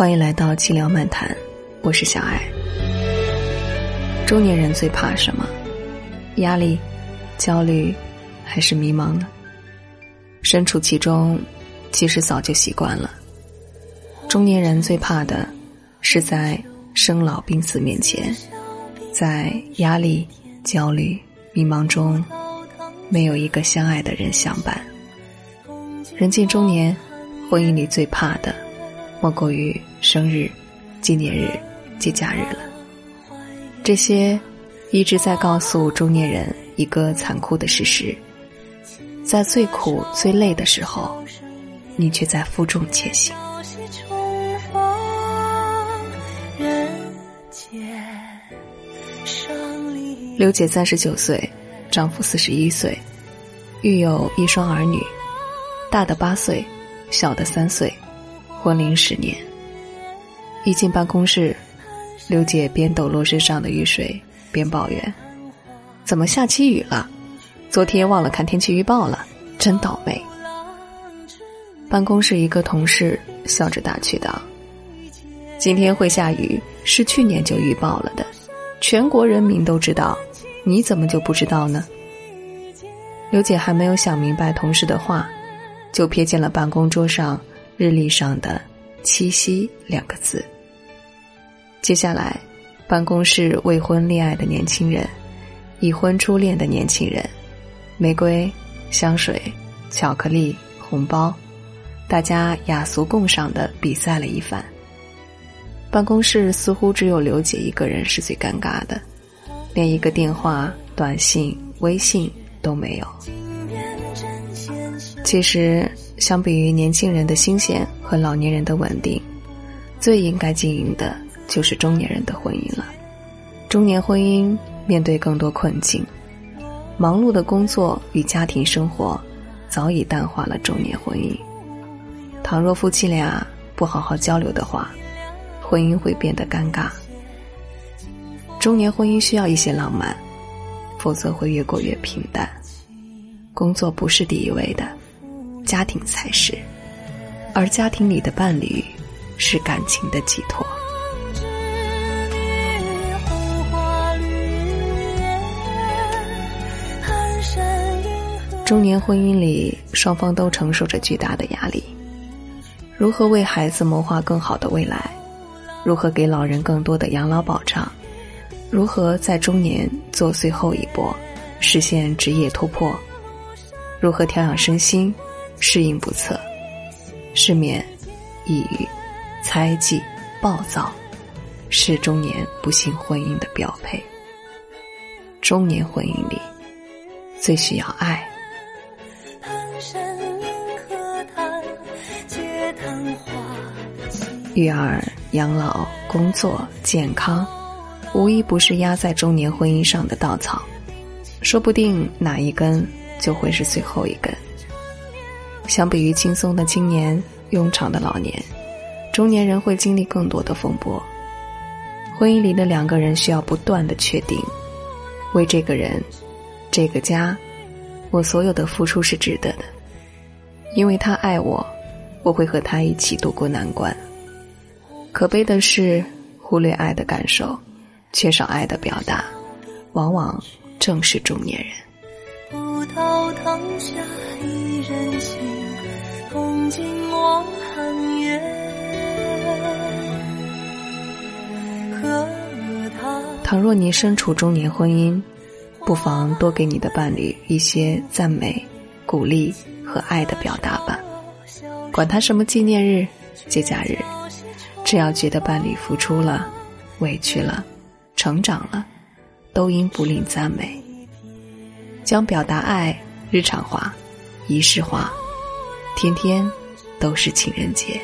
欢迎来到寂聊漫谈，我是小爱。中年人最怕什么？压力、焦虑，还是迷茫呢？身处其中，其实早就习惯了。中年人最怕的，是在生老病死面前，在压力、焦虑、迷茫中，没有一个相爱的人相伴。人近中年，婚姻里最怕的，莫过于生日、纪念日、节假日了。这些一直在告诉中年人一个残酷的事实：在最苦、最累的时候，你却在负重前行。刘姐三十九岁，丈夫四十一岁，育有一双儿女，大的八岁，小的三岁，婚龄十年。一进办公室，刘姐边抖落身上的雨水，边抱怨：“怎么下起雨了？昨天忘了看天气预报了，真倒霉。”办公室一个同事笑着打趣道：“今天会下雨，是去年就预报了的，全国人民都知道。”你怎么就不知道呢？刘姐还没有想明白同事的话，就瞥见了办公桌上日历上的“七夕”两个字。接下来，办公室未婚恋爱的年轻人，已婚初恋的年轻人，玫瑰、香水、巧克力、红包，大家雅俗共赏的比赛了一番。办公室似乎只有刘姐一个人是最尴尬的。连一个电话、短信、微信都没有。其实，相比于年轻人的新鲜和老年人的稳定，最应该经营的就是中年人的婚姻了。中年婚姻面对更多困境，忙碌的工作与家庭生活早已淡化了中年婚姻。倘若夫妻俩不好好交流的话，婚姻会变得尴尬。中年婚姻需要一些浪漫，否则会越过越平淡。工作不是第一位的，家庭才是。而家庭里的伴侣，是感情的寄托。中年婚姻里，双方都承受着巨大的压力。如何为孩子谋划更好的未来？如何给老人更多的养老保障？如何在中年做最后一搏，实现职业突破？如何调养身心，适应不测？失眠、抑郁、猜忌、暴躁，是中年不幸婚姻的标配。中年婚姻里，最需要爱。育儿、养老、工作、健康。无一不是压在中年婚姻上的稻草，说不定哪一根就会是最后一根。相比于轻松的青年、庸常的老年，中年人会经历更多的风波。婚姻里的两个人需要不断的确定：为这个人、这个家，我所有的付出是值得的，因为他爱我，我会和他一起度过难关。可悲的是，忽略爱的感受。缺少爱的表达，往往正是中年人。倘若你身处中年婚姻，不妨多给你的伴侣一些赞美、鼓励和爱的表达吧。管他什么纪念日、节假日，只要觉得伴侣付出了、委屈了。成长了，都应不吝赞美。将表达爱日常化、仪式化，天天都是情人节。